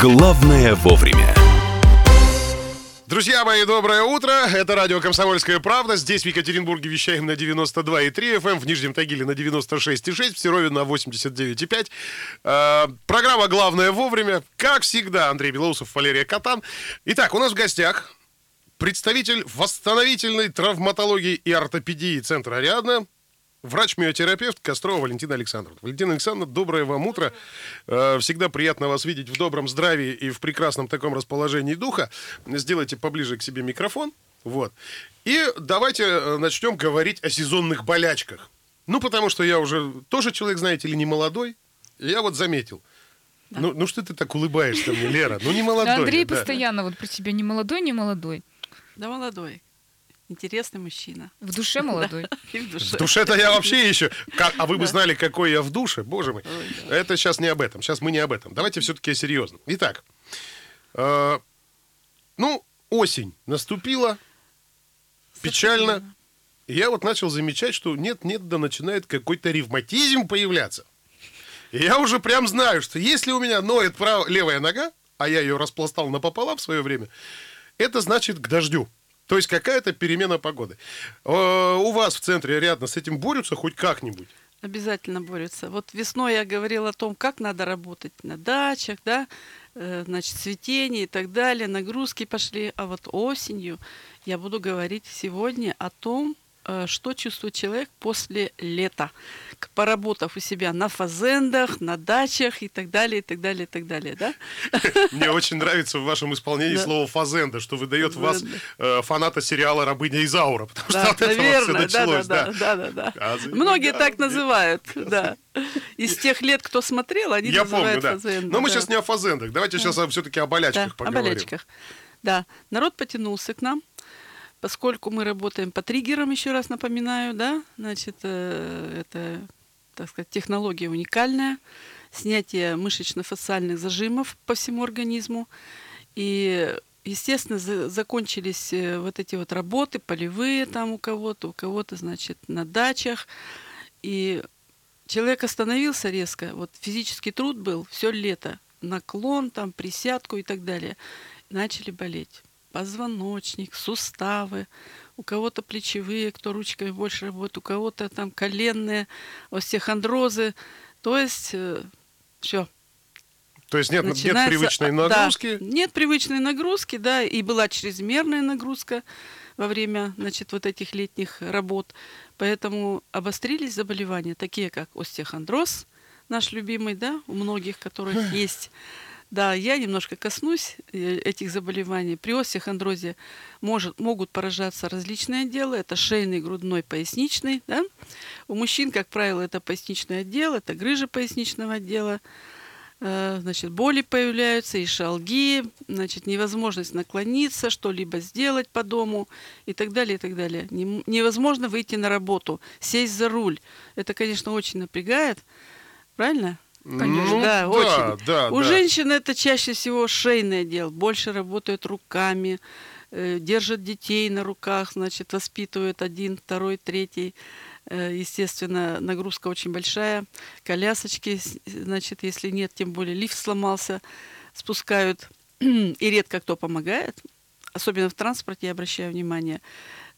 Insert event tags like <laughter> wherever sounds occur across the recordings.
Главное вовремя. Друзья мои, доброе утро. Это радио «Комсомольская правда». Здесь в Екатеринбурге вещаем на 92,3 FM, в Нижнем Тагиле на 96,6, в Серове на 89,5. Э, программа «Главное вовремя». Как всегда, Андрей Белоусов, Валерия Катан. Итак, у нас в гостях представитель восстановительной травматологии и ортопедии Центра «Ариадна», Врач-миотерапевт Кострова Валентина Александровна. Валентина Александровна, доброе вам утро. Э, всегда приятно вас видеть в добром здравии и в прекрасном таком расположении духа. Сделайте поближе к себе микрофон. Вот. И давайте э, начнем говорить о сезонных болячках. Ну, потому что я уже тоже человек, знаете ли, не молодой. Я вот заметил. Да. Ну, ну что ты так улыбаешься мне, Лера? Ну не молодой. Да, Андрей да. постоянно вот про тебя не молодой, не молодой. Да молодой интересный мужчина. В душе <laughs> молодой. в душе. В душе-то я вообще <laughs> еще... А вы бы знали, какой я в душе, боже мой. Это сейчас не об этом. Сейчас мы не об этом. Давайте все-таки о серьезном. Итак, э, ну, осень наступила, печально. Я вот начал замечать, что нет-нет, да начинает какой-то ревматизм появляться. И я уже прям знаю, что если у меня ноет прав... левая нога, а я ее распластал напополам в свое время, это значит к дождю. То есть какая-то перемена погоды. Э, у вас в центре рядом с этим борются хоть как-нибудь? Обязательно борются. Вот весной я говорила о том, как надо работать на дачах, да, э, значит, цветение и так далее, нагрузки пошли. А вот осенью я буду говорить сегодня о том, что чувствует человек после лета, поработав у себя на фазендах, на дачах и так далее, и так далее, и так далее, да? <laughs> Мне очень нравится в вашем исполнении слово фазенда, что выдает вас э, фаната сериала «Рабыня Изаура», потому что от этого все началось. Да, да, да, да. Многие так называют, <laughs> да. Из тех лет, кто смотрел, они называют фазенда. Но мы сейчас не о фазендах, давайте сейчас все-таки о болячках поговорим. О болячках. Да, народ потянулся к нам, Поскольку мы работаем по триггерам, еще раз напоминаю, да, значит, э, это, так сказать, технология уникальная, снятие мышечно-фасциальных зажимов по всему организму. И, естественно, за, закончились э, вот эти вот работы полевые там у кого-то, у кого-то, значит, на дачах. И человек остановился резко, вот физический труд был все лето, наклон, там, присядку и так далее. Начали болеть позвоночник, суставы, у кого-то плечевые, кто ручками больше работает, у кого-то там коленные, остеохондрозы. То есть э, все. То есть нет, нет привычной нагрузки? Да, нет привычной нагрузки, да, и была чрезмерная нагрузка во время, значит, вот этих летних работ. Поэтому обострились заболевания, такие как остеохондроз, наш любимый, да, у многих, которых есть да, я немножко коснусь э, этих заболеваний. При остеохондрозе может, могут поражаться различные отделы. Это шейный, грудной, поясничный. Да? У мужчин, как правило, это поясничный отдел, это грыжа поясничного отдела. Э, значит, боли появляются, и шалги, значит, невозможность наклониться, что-либо сделать по дому и так далее, и так далее. Невозможно выйти на работу, сесть за руль. Это, конечно, очень напрягает. Правильно? Конечно, ну, да, да, очень. Да, У да. женщин это чаще всего шейное дело, больше работают руками, э, держат детей на руках, значит, воспитывают один, второй, третий. Э, естественно, нагрузка очень большая. Колясочки, значит, если нет, тем более лифт сломался, спускают. <clears throat> И редко кто помогает, особенно в транспорте, я обращаю внимание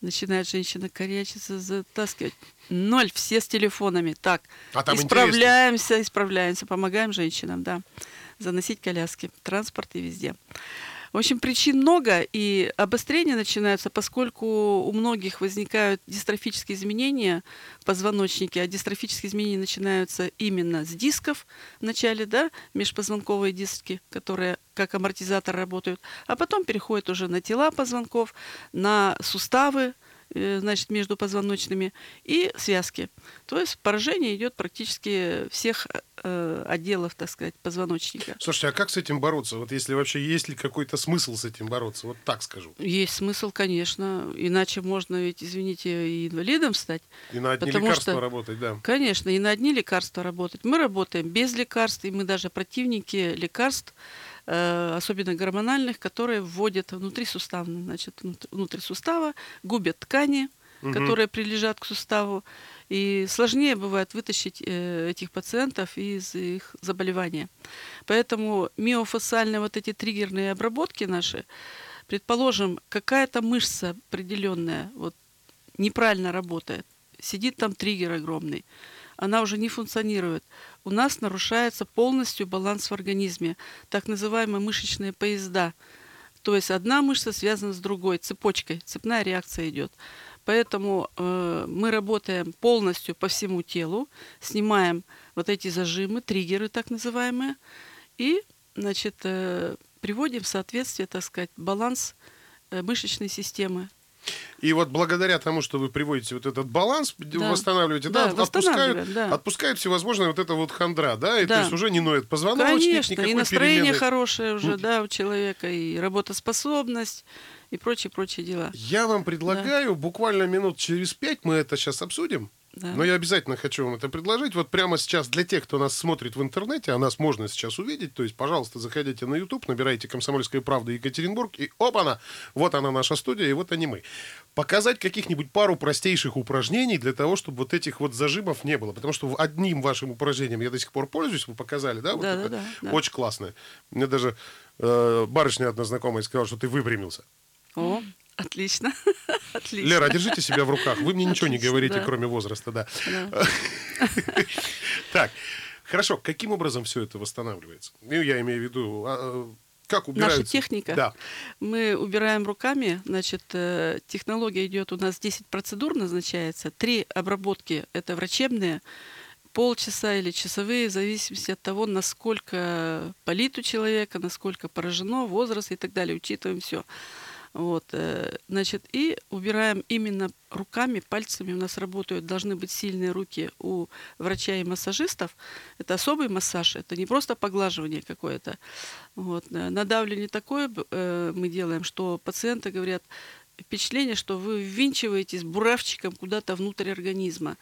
начинает женщина корячиться, затаскивать. Ноль, все с телефонами. Так, а исправляемся, интересно. исправляемся, помогаем женщинам, да, заносить коляски, транспорт и везде. В общем, причин много, и обострения начинаются, поскольку у многих возникают дистрофические изменения в позвоночнике, а дистрофические изменения начинаются именно с дисков в начале, да, межпозвонковые диски, которые как амортизатор работают, а потом переходят уже на тела позвонков, на суставы, значит, между позвоночными и связки. То есть поражение идет практически всех э, отделов, так сказать, позвоночника. Слушайте, а как с этим бороться? Вот если вообще есть ли какой-то смысл с этим бороться? Вот так скажу. Есть смысл, конечно. Иначе можно ведь, извините, и инвалидом стать. И на одни лекарства что, работать, да. Конечно, и на одни лекарства работать. Мы работаем без лекарств, и мы даже противники лекарств, Э, особенно гормональных, которые вводят внутри сустава, значит, внутри сустава, губят ткани, угу. которые прилежат к суставу. И сложнее бывает вытащить э, этих пациентов из их заболевания. Поэтому миофасциальные вот эти триггерные обработки наши, предположим, какая-то мышца определенная вот, неправильно работает, сидит там триггер огромный, она уже не функционирует. У нас нарушается полностью баланс в организме, так называемые мышечные поезда. То есть одна мышца связана с другой, цепочкой, цепная реакция идет. Поэтому э, мы работаем полностью по всему телу, снимаем вот эти зажимы, триггеры так называемые, и значит, э, приводим в соответствие, так сказать, баланс э, мышечной системы. И вот благодаря тому, что вы приводите вот этот баланс, Да. восстанавливаете, Да, да, отпускают, да. отпускают всевозможные вот это вот хандра, да, и то Да. есть уже не ноет позвоночник, Конечно, и настроение перемены. хорошее уже, да, у человека, и работоспособность, и прочие-прочие дела. Я вам предлагаю буквально минут через пять мы это сейчас обсудим. Да. Но я обязательно хочу вам это предложить. Вот прямо сейчас для тех, кто нас смотрит в интернете, а нас можно сейчас увидеть, то есть, пожалуйста, заходите на YouTube, набирайте «Комсомольская правда» Екатеринбург, и опа-на! Вот она наша студия, и вот они мы. Показать каких-нибудь пару простейших упражнений для того, чтобы вот этих вот зажимов не было. Потому что одним вашим упражнением я до сих пор пользуюсь, вы показали, да? Вот Да, это да, да, да. Очень классно. Мне даже э, барышня одна знакомая сказала, что ты выпрямился. О, отлично. <laughs> отлично. Лера, держите себя в руках. Вы мне ничего не Отлично, говорите, да. кроме возраста, да. Да. <laughs> Так, хорошо. Каким образом все это восстанавливается? Ну, я имею в виду, а, э, как убираются? Наша техника? Да. Мы убираем руками, значит, э, технология идет у нас 10 процедур назначается, три обработки это врачебные, полчаса или часовые, в зависимости от того, насколько болит у человека, насколько поражено, возраст и так далее, учитываем все. Вот, э, значит, и убираем именно руками, пальцами. У нас работают, должны быть сильные руки у врача и массажистов. Это особый массаж, это не просто поглаживание какое-то. Вот, э, надавливание такое э, мы делаем, что пациенты говорят, впечатление, что вы ввинчиваетесь буравчиком куда-то внутрь организма.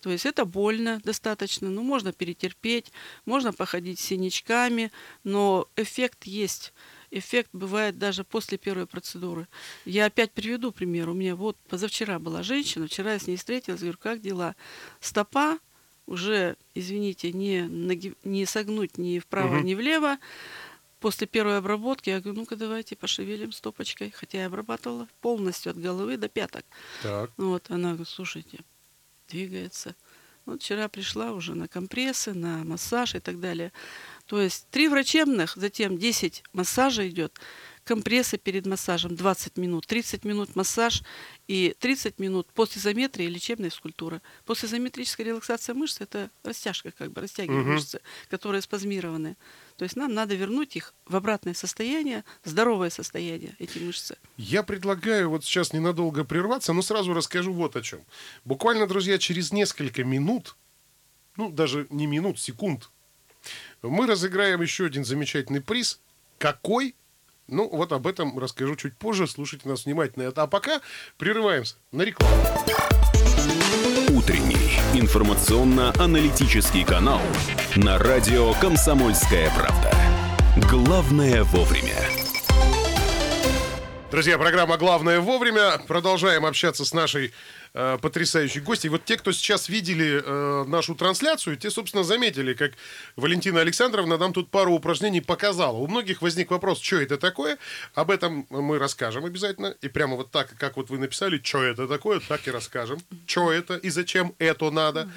То есть это больно достаточно, ну, можно перетерпеть, можно походить синячками, но эффект есть. Эффект бывает даже после первой процедуры. Я опять приведу пример. У меня вот позавчера была женщина, вчера я с ней встретилась, говорю, как дела? Стопа уже, извините, не, наги- не согнуть ни вправо, Мгм. ни влево. После первой обработки я говорю, ну-ка давайте пошевелим стопочкой. Хотя я обрабатывала полностью от головы до пяток. Так. Вот, она говорит, слушайте, двигается. Вот вчера пришла уже на компрессы, на массаж и так далее. То есть три врачебных, затем 10 массажа идет, компрессы перед массажем 20 минут, 30 минут массаж и 30 минут после изометрии лечебная физкультура. После изометрической релаксации мышц это растяжка, как бы растягивание Мгм. мышцы, которые спазмированы. То есть нам надо вернуть их в обратное состояние, здоровое состояние, эти мышцы. Я предлагаю вот сейчас ненадолго прерваться, но сразу расскажу вот о чем. Буквально, друзья, через несколько минут, ну, даже не минут, секунд, мы разыграем еще один замечательный приз. Какой? Ну, вот об этом расскажу чуть позже. Слушайте нас внимательно. А пока прерываемся на рекламу. Утренний информационно-аналитический канал на радио «Комсомольская правда». Главное вовремя. Друзья, программа «Главное вовремя». Продолжаем общаться с нашей э, потрясающей гостьей. Вот те, кто сейчас видели э, нашу трансляцию, те, собственно, заметили, как Валентина Александровна нам тут пару упражнений показала. У многих возник вопрос, что это такое. Об этом мы расскажем обязательно. И прямо вот так, как вот вы написали, что это такое, так и расскажем. Что это и зачем это надо.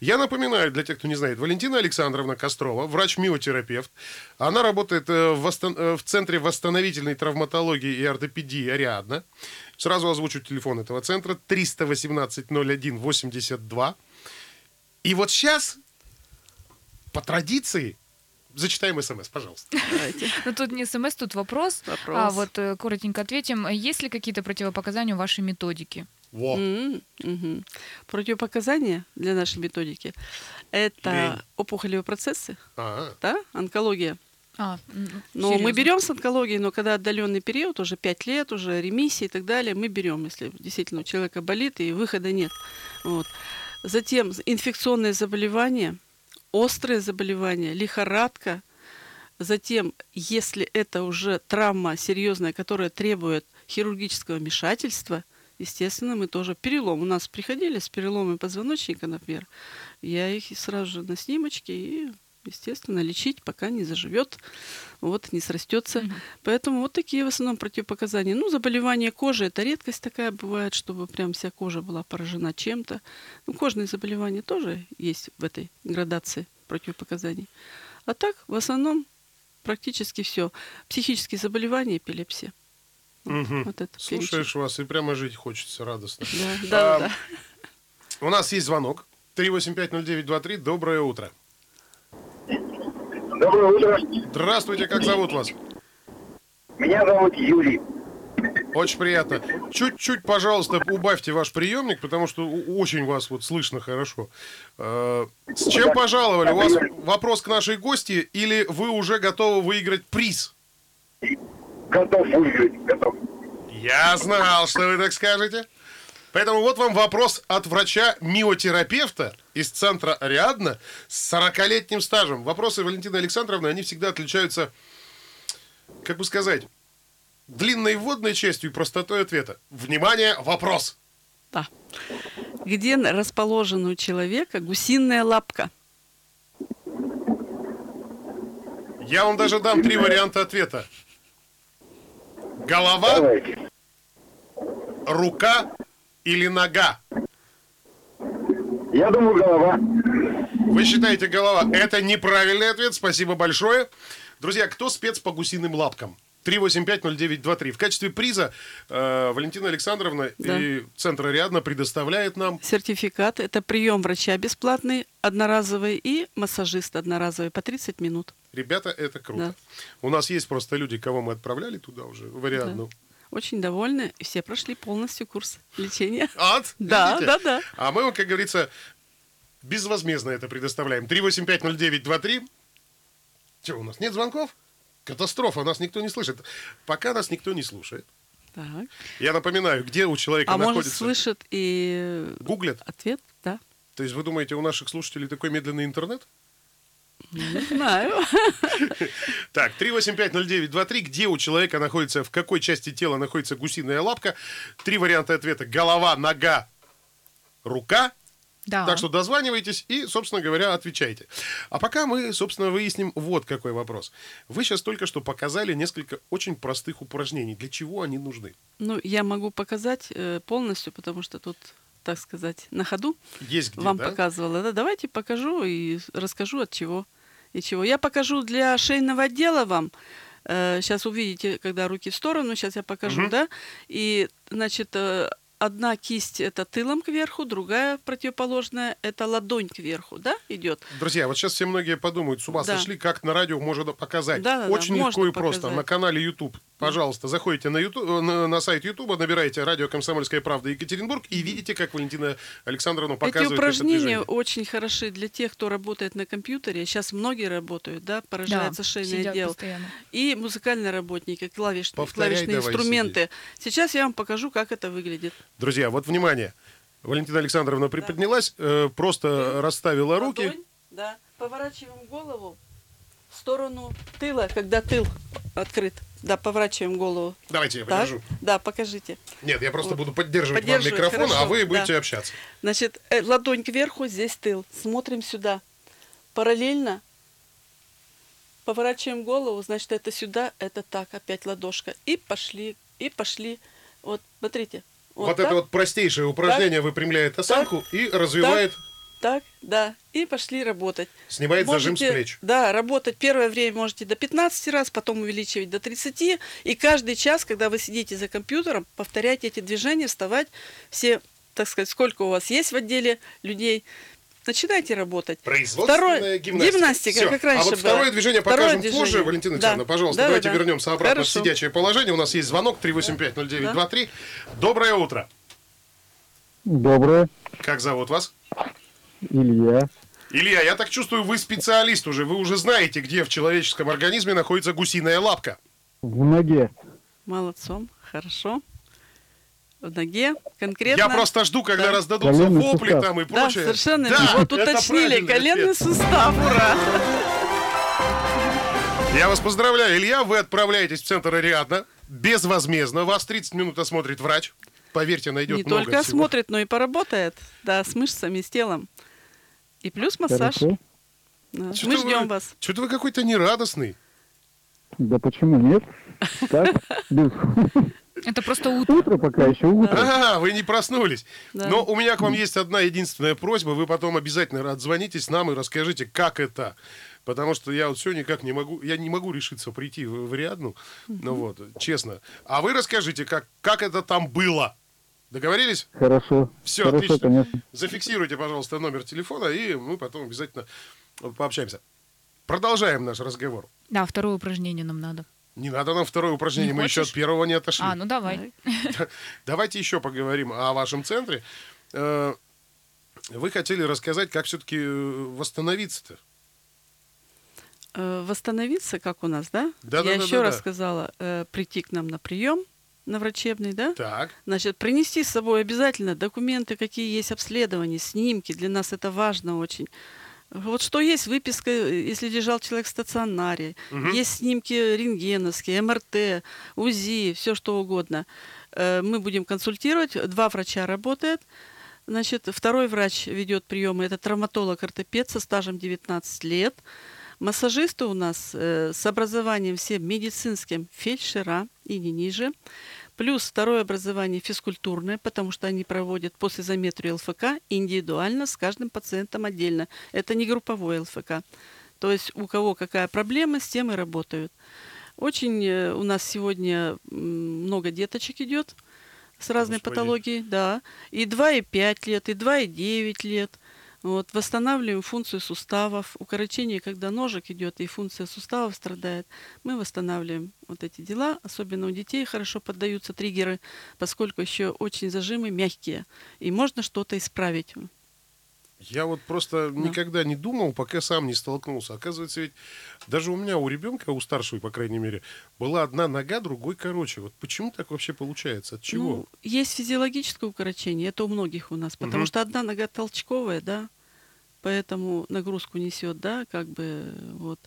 Я напоминаю, для тех, кто не знает, Валентина Александровна Кострова, врач-миотерапевт. Она работает э, в, восстан- э, в Центре восстановительной травматологии и ортопедии «Ариадна». Сразу озвучу телефон этого центра 318-01-82. И вот сейчас, по традиции, зачитаем смс, пожалуйста. Давайте. Ну тут не смс, тут вопрос. Вопрос. А вот э, коротенько ответим. Есть ли какие-то противопоказания у вашей методики? Во. Мгм, мгм. Противопоказания для нашей методики – это Лень. опухолевые процессы, А, да, онкология. А, Но мы берем с онкологией, но когда отдаленный период, уже 5 лет, уже ремиссия и так далее, мы берем, если действительно у человека болит и выхода нет. Вот. Затем инфекционные заболевания, острые заболевания, лихорадка. Затем, если это уже травма серьезная, которая требует хирургического вмешательства, естественно, мы тоже перелом. У нас приходили с переломами позвоночника, например. Я их сразу же на снимочке и, естественно, лечить, пока не заживет, вот, не срастется. Мгм. Поэтому вот такие в основном противопоказания. Ну, заболевание кожи – это редкость такая бывает, чтобы прям вся кожа была поражена чем-то. Ну, кожные заболевания тоже есть в этой градации противопоказаний. А так, в основном, практически все. Психические заболевания, эпилепсия. Мгм. Вот это Слушаешь вас, и прямо жить хочется радостно. перечень. Да, да, А, да. У нас есть звонок. 3850923. Доброе утро. Доброе утро. Здравствуйте, как зовут вас? Меня зовут Юрий. Очень приятно. Чуть-чуть, пожалуйста, убавьте ваш приемник, потому что очень вас вот слышно хорошо. Э, С чем пожаловали? У вас вопрос к нашей гости или вы уже готовы выиграть приз? Готов выиграть. Готов. Я знал, что вы так скажете. Поэтому вот вам вопрос от врача-миотерапевта из центра Ариадна с 40-летним стажем. Вопросы Валентины Александровны, они всегда отличаются, как бы сказать, длинной вводной частью и простотой ответа. Внимание, вопрос. Да. Где расположена у человека гусиная лапка? Я вам даже дам три варианта ответа. Голова, Давайте. рука или нога? Я думаю, голова. Вы считаете голова? Это неправильный ответ. Спасибо большое. Друзья, кто спец по гусиным лапкам? 3850923. В качестве приза э, Валентина Александровна Да. и Центр Ариадна предоставляет нам Сертификат – это прием врача бесплатный, одноразовый, и массажист одноразовый по 30 минут. Ребята, это круто. Да. У нас есть просто люди, кого мы отправляли туда уже, в Ариадну. Очень довольны, все прошли полностью курс лечения. <laughs> Ад? Да, Видите? да, да. А мы как говорится, безвозмездно это предоставляем. 3850923. Что, у нас нет звонков? Катастрофа, нас никто не слышит. Пока нас никто не слушает. Так. Я напоминаю, где у человека А может, находится... слышит и Гуглят. ответ? Да. То есть вы думаете, у наших слушателей такой медленный интернет? Не знаю. <laughs> Так, 3850923. Где у человека находится, в какой части тела находится гусиная лапка? Три варианта ответа. Голова, нога, рука. Да. Так что дозванивайтесь и, собственно говоря, отвечайте. А пока мы, собственно, выясним вот какой вопрос. Вы сейчас только что показали несколько очень простых упражнений. Для чего они нужны? Ну, я могу показать э, полностью, потому что тут, так сказать, на ходу Есть где, вам да? показывала. Да, давайте покажу и расскажу от чего и чего. Я покажу для шейного отдела вам. сейчас увидите, когда руки в сторону. Сейчас я покажу, Мгм. да. И, значит, э, одна кисть это тылом кверху, другая противоположная это ладонь кверху, да, идет. Друзья, вот сейчас все многие подумают, с ума Да. сошли, как на радио можно показать. Да, да, да, Очень легко можно и просто. показать. На канале YouTube, пожалуйста, заходите на, YouTube, на, на сайт YouTube, набираете радио «Комсомольская правда» Екатеринбург и видите, как Валентина Александровна Эти показывает это упражнения движение. очень хороши для тех, кто работает на компьютере. Сейчас многие работают, да, Да, поражается шейный сидят отдел. постоянно. И музыкальные работники, клавишные, Повторяй клавишные давай, инструменты. Сейчас я вам покажу, как это выглядит. Друзья, вот внимание. Валентина Александровна приподнялась, э, просто расставила руки. Ладонь, да, поворачиваем голову в сторону тыла, когда тыл открыт. Да, поворачиваем голову. Давайте я покажу. да, покажите. Нет, я просто Вот. буду поддерживать, вам Поддерживать, микрофон, а хорошо, вы будете да. общаться. Значит, э, ладонь кверху, здесь тыл. Смотрим сюда. Параллельно поворачиваем голову, значит, это сюда, это так, опять ладошка. И пошли, и пошли. Вот, смотрите. Вот, так, это вот простейшее упражнение выпрямляет осанку и развивает, Так, да. И пошли работать. снимает зажим с Можете, плеч. Да, работать первое время можете до 15 раз, потом увеличивать до 30. И каждый час, когда вы сидите за компьютером, повторяйте эти движения, вставать. Все, так сказать, сколько у вас есть в отделе людей, начинайте работать. Производственная Второе- гимнастика. гимнастика, как раньше А вот было. второе движение Второе покажем движение. позже, Валентина Да. Александровна. Пожалуйста, Да, давайте да, да. вернемся обратно Хорошо. в сидячее положение. У нас есть звонок 3850923. Доброе утро. Доброе, Как зовут вас? Илья. Илья, я так чувствую, вы специалист уже. Вы уже знаете, где в человеческом организме находится гусиная лапка. В ноге. Молодцом, хорошо. В ноге конкретно. Я просто жду, когда Да. раздадутся Коленный вопли сустав. там и Да, прочее. совершенно Да, верно. Вот уточнили. Коленный ответ. сустав, <laughs> ура! Я вас поздравляю, Илья. Вы отправляетесь в центр Ариадна безвозмездно. Вас 30 минут осмотрит врач. поверьте, найдет Не много только всего. осмотрит, но и поработает, да, с мышцами, с телом. И плюс массаж. Хорошо. Да. Чё-то Мы вы- ждем вас. Что-то вы какой-то нерадостный. Да почему нет? <laughs> Так, без- Это просто утро. утро пока еще утро. А, вы не проснулись. Да. Но у меня к вам есть одна единственная просьба. Вы потом обязательно отзвонитесь нам и расскажите, как это. Потому что я вот все никак не могу, я не могу решиться прийти в, в Риадну. Ну вот, честно. А вы расскажите, как, как это там было. Договорились? Хорошо. Все, Хорошо, отлично. конечно. Зафиксируйте, пожалуйста, номер телефона, и мы потом обязательно пообщаемся. Продолжаем наш разговор. Да, второе упражнение нам надо. Не надо нам второе упражнение, Не мы еще от хочешь? первого не отошли. А, ну давай. <laughs> Давайте еще поговорим о вашем центре. Э, Вы хотели рассказать, как все-таки восстановиться-то. Э, Восстановиться, как у нас, да? Да, Я да, еще да, раз да. сказала, э, прийти к нам на прием на врачебный, да? Так, Значит, принести с собой обязательно документы, какие есть обследования, снимки. Для нас это важно очень. Вот что есть выписка, э, если лежал человек в стационаре, Мгм. есть снимки рентгеновские, МРТ, УЗИ, все что угодно. Э, Мы будем консультировать. Два врача работает. Значит, второй врач ведет приемы. Это травматолог-ортопед со стажем 19 лет. Массажисты у нас э, с образованием всем медицинским фельдшера и не ниже. Плюс второе образование физкультурное, потому что они проводят после заметрию ЛФК индивидуально с каждым пациентом отдельно. Это не групповой ЛФК. То есть у кого какая проблема, с тем и работают. Очень э, у нас сегодня много деточек идет с разной Господи. патологией, да. И 2,5 лет, и 2,9 лет. Вот, восстанавливаем функцию суставов. Укорочение, когда ножек идет и функция суставов страдает, мы восстанавливаем вот эти дела. Особенно у детей хорошо поддаются триггеры, поскольку еще очень зажимы мягкие. И можно что-то исправить. я вот просто никогда не думал, пока сам не столкнулся. Оказывается, ведь даже у меня, у ребенка, у старшего, по крайней мере, была одна нога, другой короче. Вот почему так вообще получается? От чего? Ну, есть физиологическое укорочение, это у многих у нас, потому Мгм. что одна нога толчковая, да, поэтому нагрузку несет, да, как бы вот.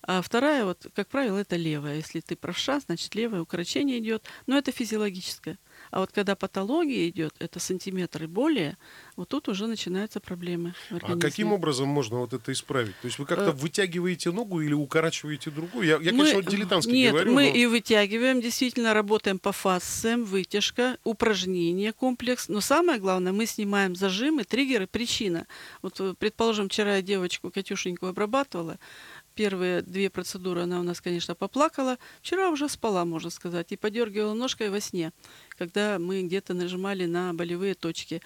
А вторая, вот, как правило, это левая. Если ты правша, значит левое укорочение идет, но это физиологическое. А вот когда патология идет, это сантиметр и более, вот тут уже начинаются проблемы. А каким образом можно вот это исправить? То есть вы как-то Э, вытягиваете ногу или укорачиваете другую? Я, я Мы- конечно, вот дилетантски Нет, говорю, мы но- и вытягиваем, действительно работаем по фасциям, вытяжка, упражнения, комплекс. Но самое главное, мы снимаем зажимы, триггеры, причина. Вот, э, предположим, вчера я девочку Катюшеньку обрабатывала. Первые две процедуры она у нас, конечно, поплакала. Вчера уже спала, можно сказать, и подергивала ножкой во сне, когда мы где-то нажимали на болевые точки.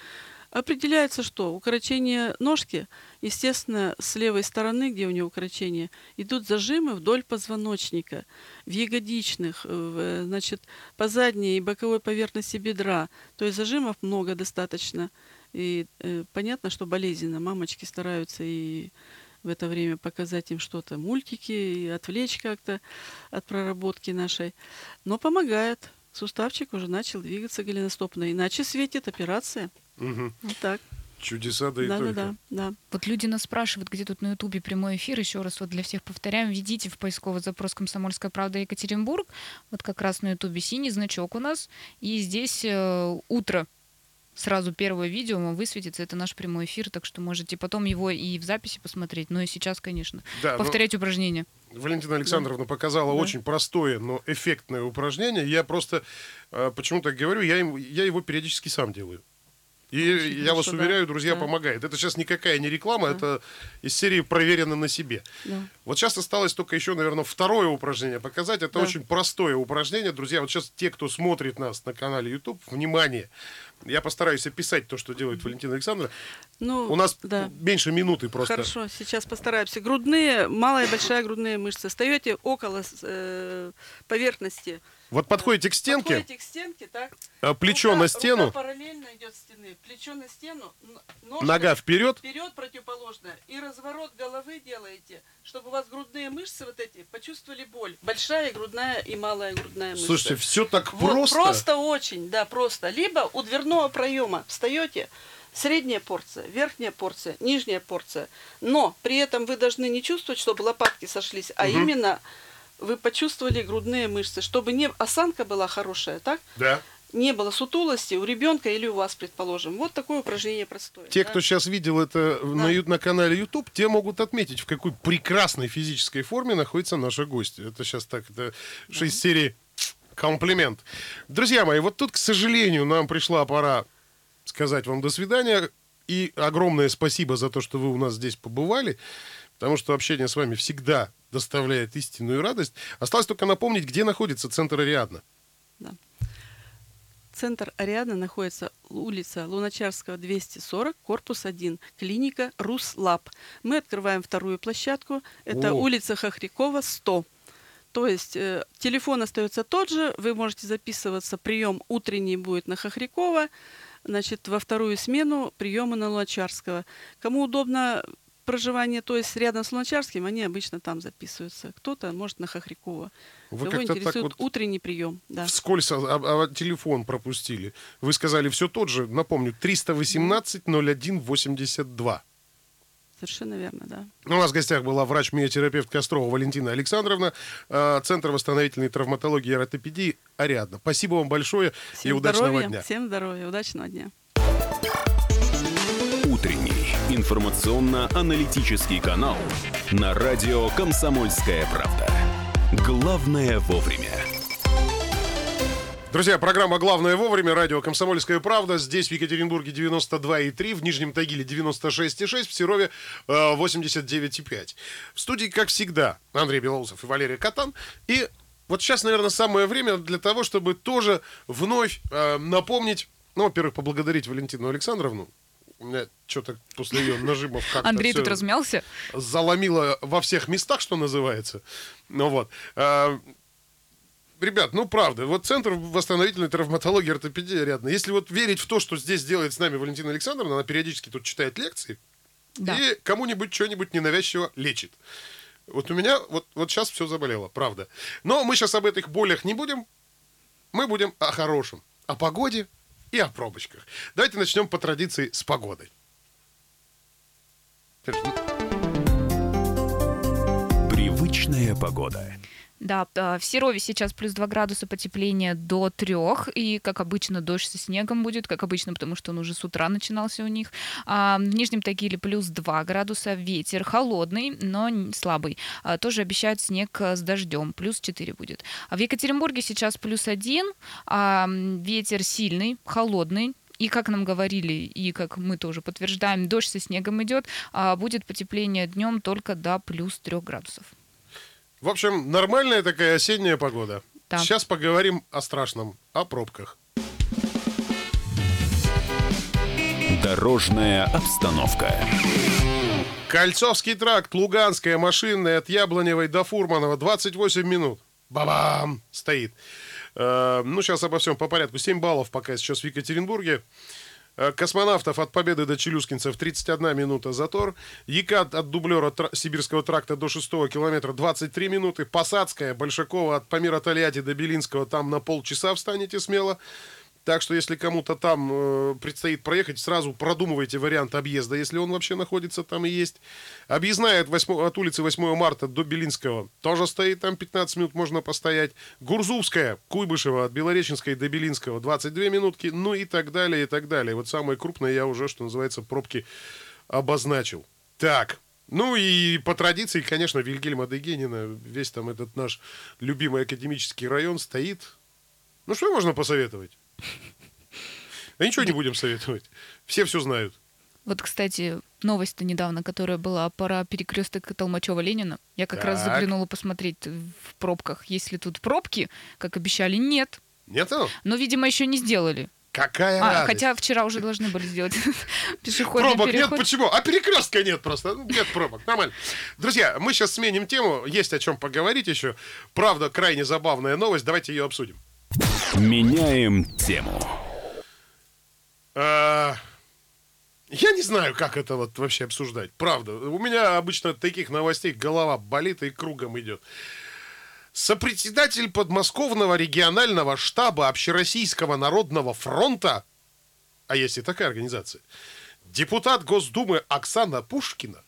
Определяется, что укорочение ножки, естественно, с левой стороны, где у нее укорочение, идут зажимы вдоль позвоночника, в ягодичных, в, значит, по задней и боковой поверхности бедра. То есть зажимов много достаточно. И э, понятно, что болезненно. Мамочки стараются и в это время показать им что-то, мультики, и отвлечь как-то от проработки нашей. Но помогает. Суставчик уже начал двигаться голеностопно. Иначе светит операция. Мгм. Вот так. Чудеса да и Да, да, только. да, да. Вот люди нас спрашивают, где тут на Ютубе прямой эфир. Еще раз вот для всех повторяем, введите в поисковый запрос «Комсомольская правда Екатеринбург». Вот как раз на Ютубе синий значок у нас. И здесь э, утро. Сразу первое видео вам высветится. Это наш прямой эфир, так что можете потом его и в записи посмотреть. Но и сейчас, конечно. Да, но Повторять упражнения. Валентина Александровна показала Да. очень простое, но эффектное упражнение. Я просто э, почему так говорю, я, им- я его периодически сам делаю. И Очень я вас да. уверяю, друзья, Да. помогает. Это сейчас никакая не реклама, Да. это из серии проверено на себе. да. Вот сейчас осталось только еще, наверное, второе упражнение показать. Это Да. очень простое упражнение. Друзья, вот сейчас те, кто смотрит нас на канале YouTube, внимание. Я постараюсь описать то, что делает Валентина Александровна. Ну, У нас да. меньше минуты просто. Хорошо, сейчас постараемся. Грудные, малая и большая грудные мышцы. Встаете около э, поверхности. Вот подходите к стенке, Подходите к стенке, так? а, плечо Рука- на стену, Рука параллельно идет стены. Плечо на стену, ножка нога вперед. вперед противоположно. И разворот головы делаете, чтобы у вас грудные мышцы вот эти почувствовали боль. Большая грудная и малая грудная мышца. Слушайте, все так Вот, просто. просто очень, да, просто. Либо у дверного проема встаете, средняя порция, верхняя порция, нижняя порция. Но при этом вы должны не чувствовать, чтобы лопатки сошлись, а Мгм. именно вы почувствовали грудные мышцы, чтобы не осанка была хорошая, так? Да. не было сутулости у ребенка или у вас, предположим. Вот такое упражнение простое. Те, да. кто сейчас видел это на, Да. ю- на канале YouTube, те могут отметить, в какой прекрасной физической форме находится наша гостья. Это сейчас так, это же из серии комплимент. Друзья мои, вот тут, к сожалению, нам пришла пора сказать вам до свидания. И огромное спасибо за то, что вы у нас здесь побывали, потому что общение с вами всегда доставляет истинную радость. Осталось только напомнить, где находится центр Ариадна. Центр Ариадна находится улица Луначарского, 240, корпус 1, клиника Руслаб. Мы открываем вторую площадку. Это О. улица Хохрякова, 100. То есть э, телефон остается тот же, вы можете записываться, прием утренний будет на Хохрякова, значит, во вторую смену приемы на Луначарского. Кому удобно проживание, то есть рядом с Луначарским, они обычно там записываются. Кто-то может на Хохрякова. Вы Кого интересует вот утренний прием, да. вскользь а- а- а телефон пропустили. Вы сказали все тот же, напомню, 318 01 82. Совершенно верно, да. У нас в гостях была врач-миотерапевт Кострова Валентина Александровна, э, Центр восстановительной травматологии и ортопедии Ариадна. Спасибо вам большое и Всем удачного здоровья, дня. Всем здоровья, удачного дня. Утренний информационно-аналитический канал на радио «Комсомольская правда». Главное вовремя. Друзья, программа «Главное вовремя», радио «Комсомольская правда». Здесь в Екатеринбурге 92,3, в Нижнем Тагиле 96,6, в Серове э, 89,5. В студии, как всегда, Андрей Белоусов и Валерия Катан. И вот сейчас, наверное, самое время для того, чтобы тоже вновь э, напомнить, ну, во-первых, поблагодарить Валентину Александровну. У меня что-то после ее нажимов как-то Андрей тут размялся. заломило во всех местах, что называется. Ну вот. А, Ребят, ну правда, вот Центр восстановительной травматологии и ортопедии рядом. Если вот верить в то, что здесь делает с нами Валентина Александровна, она периодически тут читает лекции Да. и кому-нибудь что-нибудь ненавязчиво лечит. Вот у меня вот, вот сейчас все заболело, правда. Но мы сейчас об этих болях не будем. Мы будем о хорошем, о погоде и о пробочках. Давайте начнем по традиции с погодой. Привычная погода. Да, а, в Серове сейчас плюс 2 градуса потепления до 3, и, как обычно, дождь со снегом будет, как обычно, потому что он уже с утра начинался у них. А в Нижнем Тагиле плюс 2 градуса, ветер холодный, но слабый. А, Тоже обещают снег с дождем, плюс 4 будет. В Екатеринбурге сейчас плюс 1, а, м, ветер сильный, холодный, и как нам говорили, и как мы тоже подтверждаем, дождь со снегом идет, а будет потепление днем только до плюс 3 градусов. В общем, нормальная такая осенняя погода. Да. Сейчас поговорим о страшном, о пробках. Дорожная обстановка. Кольцовский тракт, Луганская, машинная, от Яблоневой до Фурманова, 28 минут. Бабам! Стоит. Э, ну, сейчас обо всем по порядку. 7 баллов пока сейчас в Екатеринбурге. Э, Космонавтов от Победы до Челюскинцев 31 минута затор. Екат от дублера тра- Сибирского тракта до 6 километра 23 минуты. Посадская, Большакова от Памира Тольятти до Белинского там на полчаса встанете смело. Так что, если кому-то там э, предстоит проехать, сразу продумывайте вариант объезда, если он вообще находится там и есть. Объездная от, 8 от улицы 8 марта до Белинского тоже стоит, там 15 минут можно постоять. Гурзувская, Куйбышева от Белореченской до Белинского 22 минутки, ну и так далее, и так далее. Вот самые крупные я уже, что называется, пробки обозначил. Так, ну и по традиции, конечно, Вильгельма Дегенина, весь там этот наш любимый академический район стоит. Ну что можно посоветовать? <laughs> А ничего не будем советовать. Все все знают. Вот, кстати, новость-то недавно, которая была про перекресток Толмачева-Ленина. Я как раз Так. заглянула посмотреть в пробках. Есть ли тут пробки, как обещали, нет. Нету? Но, видимо, еще не сделали. Какая А, радость. хотя вчера уже должны были сделать <laughs> пешеходный Пробок нет, переход. почему? А перекрестка нет просто. Ну, Нет пробок, нормально. Друзья, мы сейчас сменим тему. Есть о чем поговорить еще. Правда, крайне забавная новость. Давайте ее обсудим. Меняем тему. А, Я не знаю, как это вот вообще обсуждать. Правда. У меня обычно от таких новостей голова болит и кругом идет. Сопредседатель подмосковного регионального штаба Общероссийского народного фронта, а есть и такая организация, депутат Госдумы Оксана Пушкина,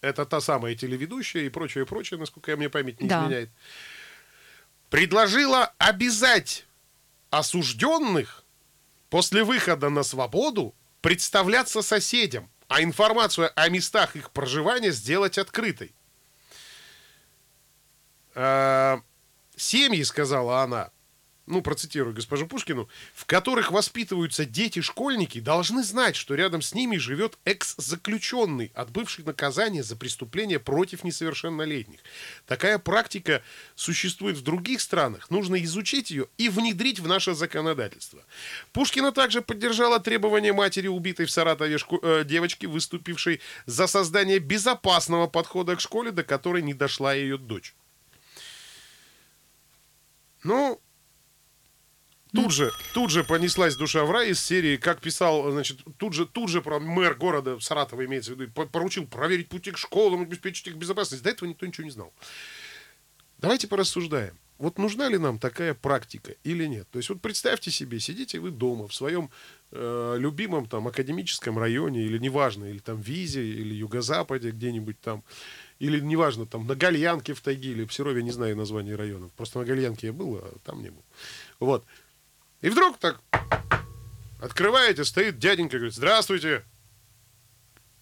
это та самая телеведущая и прочее, прочее, насколько я мне память не Да. изменяет, предложила обязать осужденных после выхода на свободу представляться соседям, а информацию о местах их проживания сделать открытой. Э, Семьи, сказала она, ну, процитирую госпожу Пушкину, в которых воспитываются дети-школьники, должны знать, что рядом с ними живет экс-заключенный, отбывший наказание за преступление против несовершеннолетних. Такая практика существует в других странах. Нужно изучить ее и внедрить в наше законодательство. Пушкина также поддержала требования матери убитой в Саратове шко- э, девочки, выступившей за создание безопасного подхода к школе, до которой не дошла ее дочь. Ну, Тут же, тут же понеслась душа в рай из серии, как писал, значит, тут же, тут же про мэр города Саратова имеется в виду, по- поручил проверить пути к школам, обеспечить их безопасность. До этого никто ничего не знал. Давайте порассуждаем. Вот нужна ли нам такая практика или нет? То есть вот представьте себе, сидите вы дома в своем э, любимом там академическом районе или неважно, или там Визе, или Юго-Западе где-нибудь там, или неважно, там на Гальянке в Тагиле, в Серове не знаю название районов, просто на Гальянке я был, а там не был. Вот. И вдруг так открываете, стоит дяденька, говорит, здравствуйте.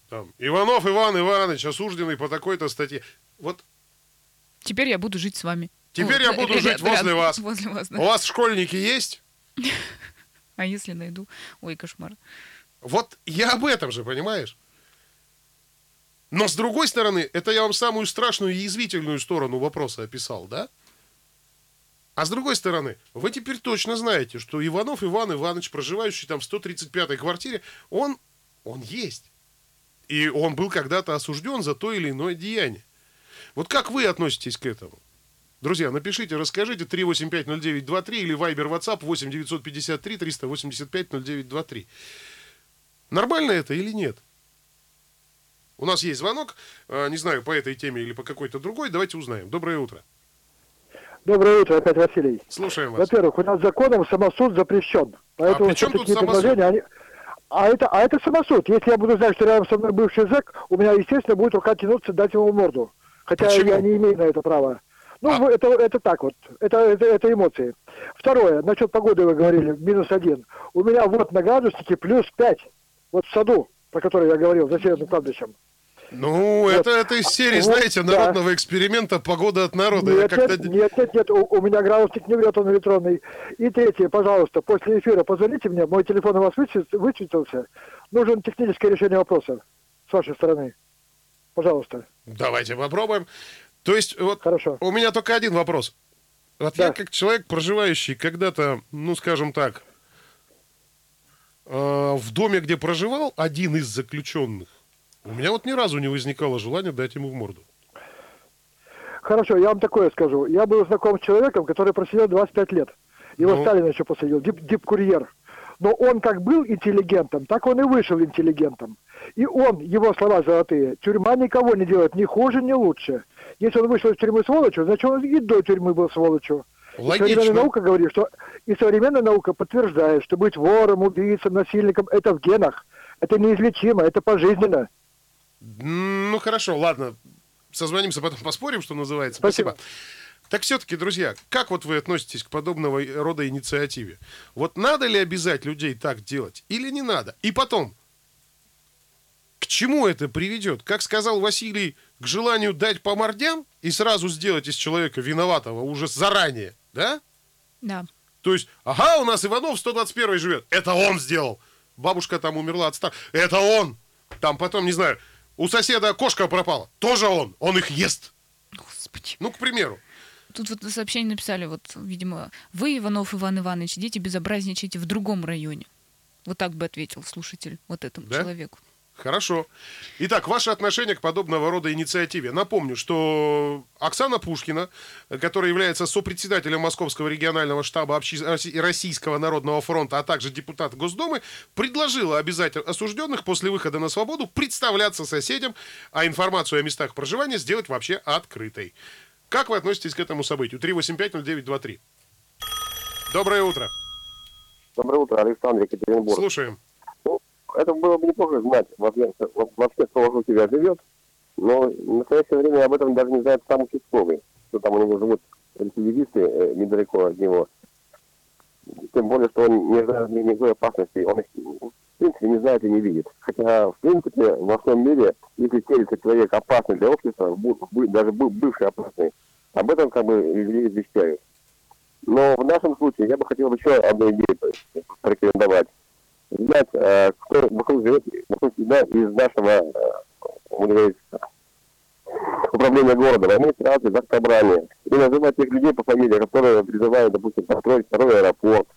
Там, Иванов Иван Иванович, осужденный по такой-то статье. Вот Теперь я буду жить с вами. Теперь я буду ря- жить возле рядом, вас. Возле вас, да. у вас школьники есть? <laughs> А если найду? Ой, кошмар. Вот я об этом же, понимаешь? Но с другой стороны, это я вам самую страшную и язвительную сторону вопроса описал, да? А с другой стороны, вы теперь точно знаете, что Иванов Иван Иванович, проживающий там в 135-й квартире, он, он есть. И он был когда-то осужден за то или иное деяние. Вот как вы относитесь к этому? Друзья, напишите, расскажите 3850923 или Viber WhatsApp 8953 385 0923. Нормально это или нет? У нас есть звонок, э, не знаю, по этой теме или по какой-то другой. Давайте узнаем. Доброе утро. Доброе утро, опять Василий. Слушаем вас. Во-первых, у нас законом самосуд запрещен. Поэтому при чем все тут самосуд? предложения, они... А это, а это самосуд. Если я буду знать, что рядом со мной бывший зэк, у меня, естественно, будет рука тянуться дать ему морду. Хотя Почему? я не имею на это права. Ну, А- это, это так вот. Это, это, это эмоции. Второе. Насчет погоды вы говорили. Минус один. У меня вот на градуснике плюс пять. Вот в саду, про который я говорил, за северным кладбищем. Ну, это, это из серии, Вот, знаете, да. народного эксперимента «Погода от народа». Я Нет, как-то... нет, нет, нет, нет, у, у меня градусник не врет, он электронный. И третье, пожалуйста, после эфира позвоните мне, мой телефон у вас высвет- высветился. Нужен техническое решение вопроса с вашей стороны. Пожалуйста. Давайте попробуем. То есть, вот Хорошо. у меня только один вопрос. Вот Да. я как человек, проживающий когда-то, ну, скажем так, э, в доме, где проживал один из заключенных, у меня вот ни разу не возникало желания дать ему в морду. Хорошо, я вам такое скажу. Я был знаком с человеком, который просидел 25 лет. Его Ну. Сталин еще посадил, дип, дипкурьер. Но он как был интеллигентом, так он и вышел интеллигентом. И он, его слова золотые, тюрьма никого не делает ни хуже, ни лучше. Если он вышел из тюрьмы сволочью, значит он и до тюрьмы был сволочью. И современная Логично. наука говорит, что и современная наука подтверждает, что быть вором, убийцем, насильником это в генах. Это неизлечимо, это пожизненно. Ну, хорошо, ладно. Созвонимся, потом поспорим, что называется. Спасибо. Спасибо. Так все-таки, друзья, как вот вы относитесь к подобного рода инициативе? Вот надо ли обязать людей так делать или не надо? И потом, к чему это приведет? Как сказал Василий, к желанию дать по мордям и сразу сделать из человека виноватого уже заранее, да? Да. То есть, ага, у нас Иванов 121 живет. Это он сделал. Бабушка там умерла от старости. Это он. Там потом, не знаю, у соседа кошка пропала. Тоже он. Он их ест. Господи. Ну, к примеру. Тут вот сообщение написали, вот, видимо, вы, Иванов Иван Иванович, идите безобразничайте в другом районе. Вот так бы ответил слушатель вот этому Да? человеку. Хорошо. Итак, ваше отношение к подобного рода инициативе. Напомню, что Оксана Пушкина, которая является сопредседателем Московского регионального штаба Российского народного фронта, а также депутат Госдумы, предложила обязать осужденных после выхода на свободу представляться соседям, а информацию о местах проживания сделать вообще открытой. Как вы относитесь к этому событию? 3850923. Доброе утро. Доброе утро, Александр Екатеринбург. Слушаем. Это было бы неплохо знать вообще, во- вообще, кто вокруг тебя живет, но в настоящее время об этом даже не знает сам участковый, что там у него живут рецидивисты э, недалеко от него. Тем более, что он не знает ни- никакой опасности. Он их, в принципе, не знает и не видит. Хотя, в принципе, во всем мире, если селится человек опасный для общества, даже бы- бывший опасный, об этом как бы людей извещают. Но в нашем случае я бы хотел еще одну идею порекомендовать. Взять, э, кто вокруг живет, вокруг себя из нашего э, говорить, управления города, администрации, зактобрания. И называть тех людей по фамилии, которые призывают, допустим, построить второй аэропорт.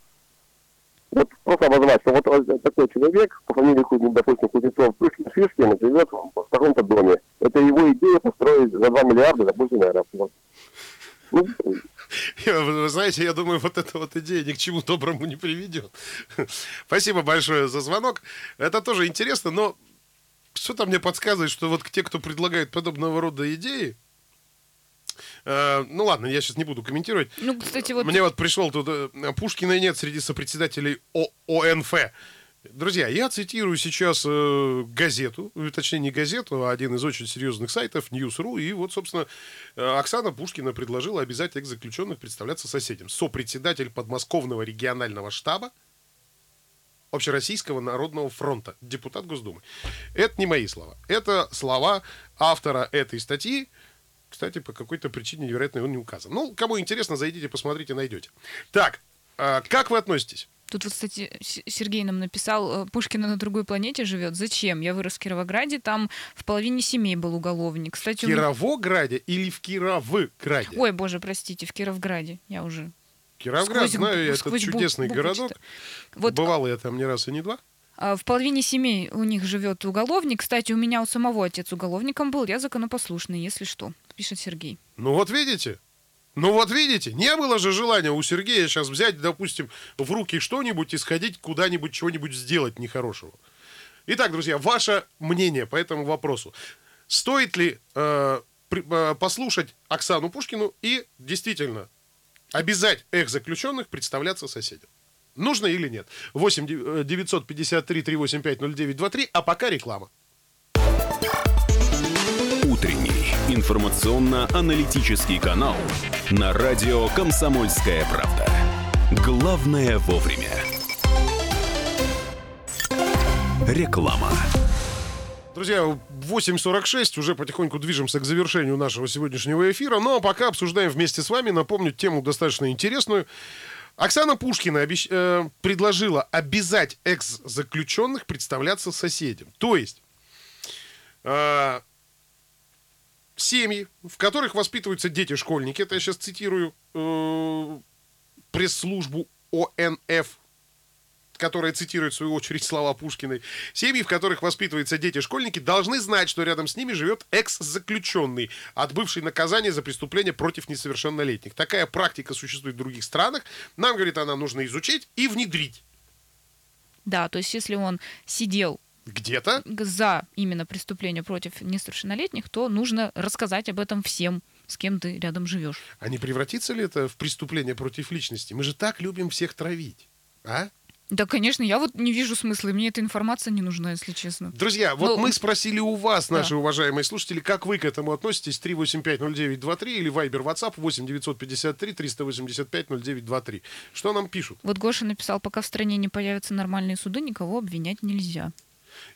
Вот просто обозвать, что вот такой человек по фамилии, Ку- допустим, Кузнецов Шишкин, живет в таком-то доме. Это его идея построить за 2 миллиарда, допустим, аэропорт. Ну, Вы знаете, я думаю, вот эта вот идея ни к чему доброму не приведет. Спасибо большое за звонок. Это тоже интересно, но что-то мне подсказывает, что вот те, кто предлагает подобного рода идеи, э, ну ладно, я сейчас не буду комментировать. Ну, кстати, вот Мне вот пришел тут э, Пушкина нет среди сопредседателей О- ОНФ. Друзья, я цитирую сейчас э, газету, э, точнее не газету, а один из очень серьезных сайтов, News.ru, и вот, собственно, э, Оксана Пушкина предложила обязать экс-заключенных представляться соседям. Сопредседатель подмосковного регионального штаба Общероссийского народного фронта, депутат Госдумы. Это не мои слова. Это слова автора этой статьи. Кстати, по какой-то причине, невероятно, он не указан. Ну, кому интересно, зайдите, посмотрите, найдете. Так, а как вы относитесь? Тут вот, кстати, Сергей нам написал, э, Пушкина на другой планете живет. Зачем? Я вырос в Кировограде, там в половине семей был уголовник. В Кстати, у меня- Кировограде или в Кировграде? Ой, боже, простите, в Кировграде. Я уже... Кировград, сквозь знаю, я этот чудесный городок. Вот Бывал я там не раз и не два. а, в половине семей у них живет уголовник. Кстати, у меня у самого отец уголовником был, я законопослушный, если что, пишет Сергей. Ну вот видите, ну вот видите, не было же желания у Сергея сейчас взять, допустим, в руки что-нибудь и сходить куда-нибудь, чего-нибудь сделать нехорошего. Итак, друзья, ваше мнение по этому вопросу. Стоит ли э, при- э, послушать Оксану Пушкину и действительно обязать экс-заключенных представляться соседям? Нужно или нет? 8 953 385 0923, а пока реклама. Утренний информационно-аналитический канал на радио «Комсомольская правда». Главное вовремя. Реклама. Друзья, 8.46, уже потихоньку движемся к завершению нашего сегодняшнего эфира, но пока обсуждаем вместе с вами, напомню, тему достаточно интересную. Оксана Пушкина обещ- э, предложила обязать экс-заключенных представляться соседям. То есть э, семьи, в которых воспитываются дети-школьники, это я сейчас цитирую э, пресс-службу ОНФ, которая цитирует, в свою очередь, слова Пушкиной. Семьи, в которых воспитываются дети-школьники, должны знать, что рядом с ними живет экс-заключенный, отбывший наказание за преступление против несовершеннолетних. Такая практика существует в других странах. Нам, говорит она, нужно изучить и внедрить. Да, то есть если он сидел Где-то за именно преступление против несовершеннолетних, то нужно рассказать об этом всем, с кем ты рядом живешь. А не превратится ли это в преступление против личности? Мы же так любим всех травить. А? Да, конечно, я вот не вижу смысла, и мне эта информация не нужна, если честно. Друзья, вот Ну, мы спросили у вас, да. наши уважаемые слушатели, как вы к этому относитесь? 3850923 или Viber WhatsApp 8953 385 0923. Что нам пишут? Вот Гоша написал, пока в стране не появятся нормальные суды, никого обвинять нельзя.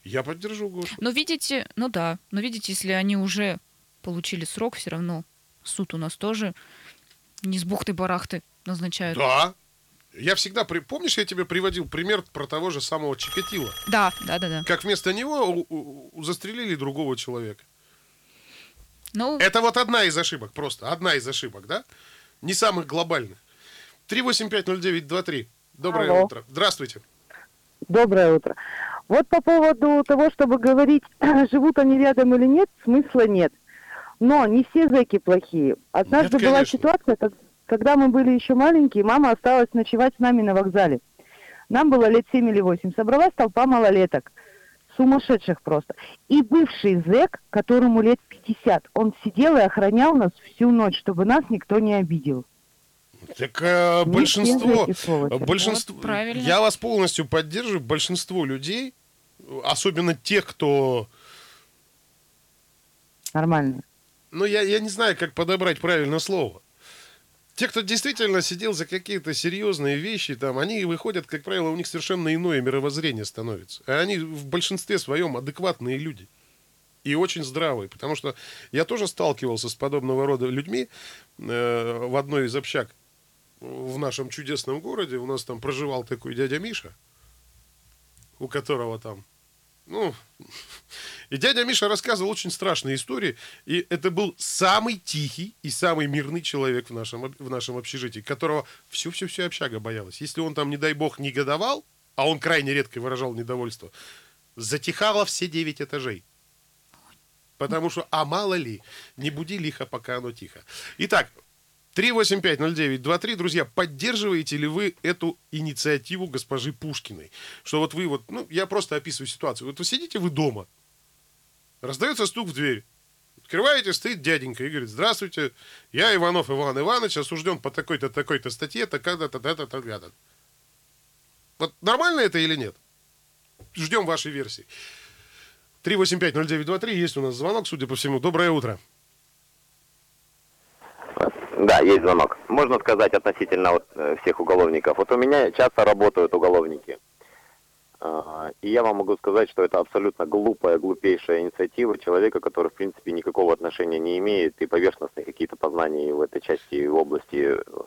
Я поддержу Гошу. Но видите, ну да, но видите, если они уже получили срок, все равно суд у нас тоже не с бухты-барахты назначают. Да. Я всегда... при- Помнишь, я тебе приводил пример про того же самого Чикатила? Да, да, да, да. Как вместо него у- у- у- застрелили другого человека. Ну, Это вот одна из ошибок, просто одна из ошибок, да? Не самых глобальных. 3850923. Доброе Алло. утро. Здравствуйте. Доброе утро. Вот по поводу того, чтобы говорить, <clears throat> живут они рядом или нет, смысла нет. Но не все зэки плохие. Однажды Нет, была ситуация, как- когда мы были еще маленькие, мама осталась ночевать с нами на вокзале. Нам было лет 7 или 8. Собралась толпа малолеток. Сумасшедших просто. И бывший зэк, которому лет 50, он сидел и охранял нас всю ночь, чтобы нас никто не обидел. Так э, большинство, большинство, Вот, правильно. я вас полностью поддерживаю. Большинство людей, особенно тех, кто, Нормально. ну я, я не знаю, как подобрать правильное слово. Те, кто действительно сидел за какие-то серьезные вещи, там, они выходят, как правило, у них совершенно иное мировоззрение становится. А они в большинстве своем адекватные люди. И очень здравые. Потому что я тоже сталкивался с подобного рода людьми э, в одной из общак в нашем чудесном городе. У нас там проживал такой дядя Миша, у которого там ну, <laughs> и дядя Миша рассказывал очень страшные истории, и это был самый тихий и самый мирный человек в нашем, в нашем общежитии, которого всю-всю-всю общага боялась. Если он там, не дай бог, негодовал, а он крайне редко выражал недовольство, затихало все девять этажей. Потому что, а мало ли, не буди лихо, пока оно тихо. Итак, 3850923, друзья, поддерживаете ли вы эту инициативу госпожи Пушкиной? Что вот вы вот, ну, я просто описываю ситуацию. Вот вы сидите вы дома, раздается стук в дверь, открываете, стоит дяденька и говорит, здравствуйте, я Иванов Иван Иванович, осужден по такой-то, такой-то статье, такая-то, такая-то, такая-то. Вот нормально это или нет? Ждем вашей версии. 3850923, есть у нас звонок, судя по всему. Доброе утро. Да, есть звонок. Можно сказать относительно вот э, всех уголовников. Вот у меня часто работают уголовники. А, и я вам могу сказать, что это абсолютно глупая, глупейшая инициатива человека, который, в принципе, никакого отношения не имеет и поверхностные какие-то познания в этой части в области Э,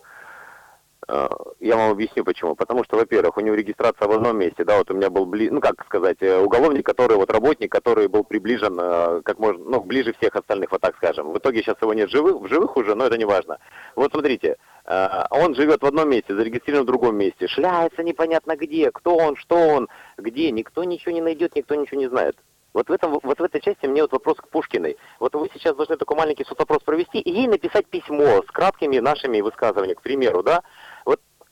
я вам объясню почему. Потому что, во-первых, у него регистрация в одном месте, да, вот у меня был, бли... ну как сказать, э, уголовник, который, вот работник, который был приближен, э, как можно, ну, ближе всех остальных, вот так скажем. В итоге сейчас его нет живых, в живых уже, но это не важно. Вот смотрите, он живет в одном месте, зарегистрирован в другом месте, шляется непонятно где, кто он, что он, где, никто ничего не найдет, никто ничего не знает. Вот в, этом, вот в этой части мне вот вопрос к Пушкиной. Вот вы сейчас должны такой маленький соцопрос провести и ей написать письмо с краткими нашими высказываниями, к примеру, да,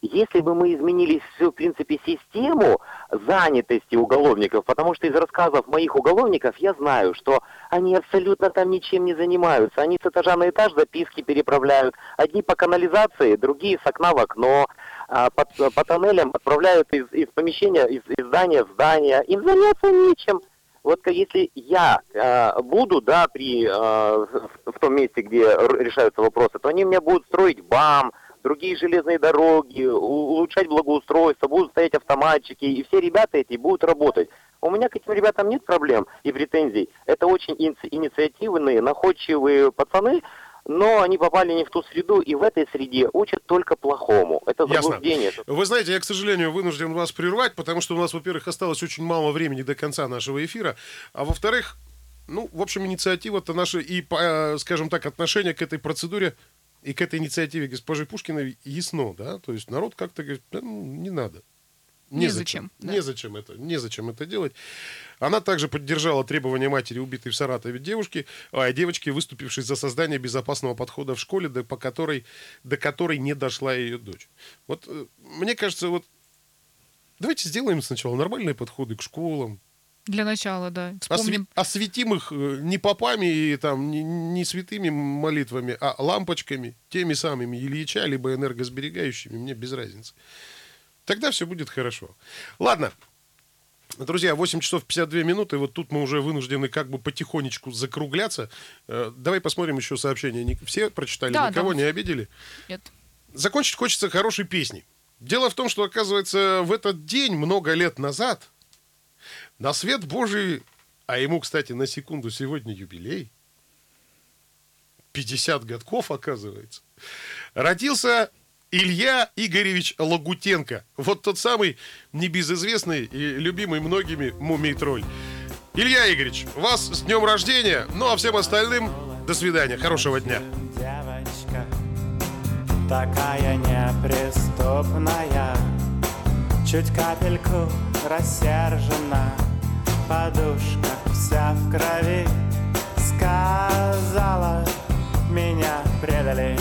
если бы мы изменили всю, в принципе, систему занятости уголовников, потому что из рассказов моих уголовников я знаю, что они абсолютно там ничем не занимаются. Они с этажа на этаж записки переправляют. Одни по канализации, другие с окна в окно. А по, по тоннелям отправляют из, из помещения, из, из здания в здание. Им заняться нечем. Вот если я э, буду, да, при, э, в том месте, где решаются вопросы, то они меня будут строить БАМ, другие железные дороги, улучшать благоустройство, будут стоять автоматчики, и все ребята эти будут работать. У меня к этим ребятам нет проблем и претензий. Это очень инициативные, находчивые пацаны, но они попали не в ту среду, и в этой среде учат только плохому. Это заблуждение. Ясно. Вы знаете, я, к сожалению, вынужден вас прервать, потому что у нас, во-первых, осталось очень мало времени до конца нашего эфира, а во-вторых, ну, в общем, инициатива-то наша и, э, скажем так, отношение к этой процедуре и к этой инициативе госпожи Пушкиной ясно, да, то есть народ как-то говорит, да, ну, не надо. Незачем. Незачем, да. незачем, это, незачем это делать. Она также поддержала требования матери убитой в Саратове девушки, а, девочки, выступившей за создание безопасного подхода в школе, до, по которой, до которой не дошла ее дочь. Вот э, мне кажется, вот давайте сделаем сначала нормальные подходы к школам, для начала, да. Вспомним. Осветим их э, не попами и там, не, не святыми молитвами, а лампочками, теми самыми Ильича, либо энергосберегающими, мне без разницы. Тогда все будет хорошо. Ладно, Друзья, 8 часов 52 минуты, вот тут мы уже вынуждены как бы потихонечку закругляться. Э, давай посмотрим еще сообщения. Все прочитали, да, никого да. не обидели? Нет. Закончить хочется хорошей песней. Дело в том, что, оказывается, в этот день, много лет назад, на свет Божий, а ему, кстати, на секунду сегодня юбилей, 50 годков, оказывается, родился Илья Игоревич Лагутенко. Вот тот самый небезызвестный и любимый многими мумий-тролль. Илья Игоревич, вас с днем рождения, ну а всем остальным до свидания, хорошего дня. Девочка такая неприступная, чуть капельку рассержена подушка вся в крови. Сказала, меня предали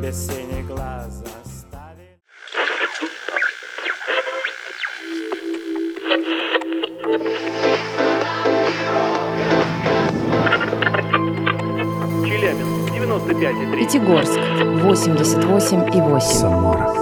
Без синих глаз оставили. Челябинск, 95,3 Пятигорск, 88,8 Самара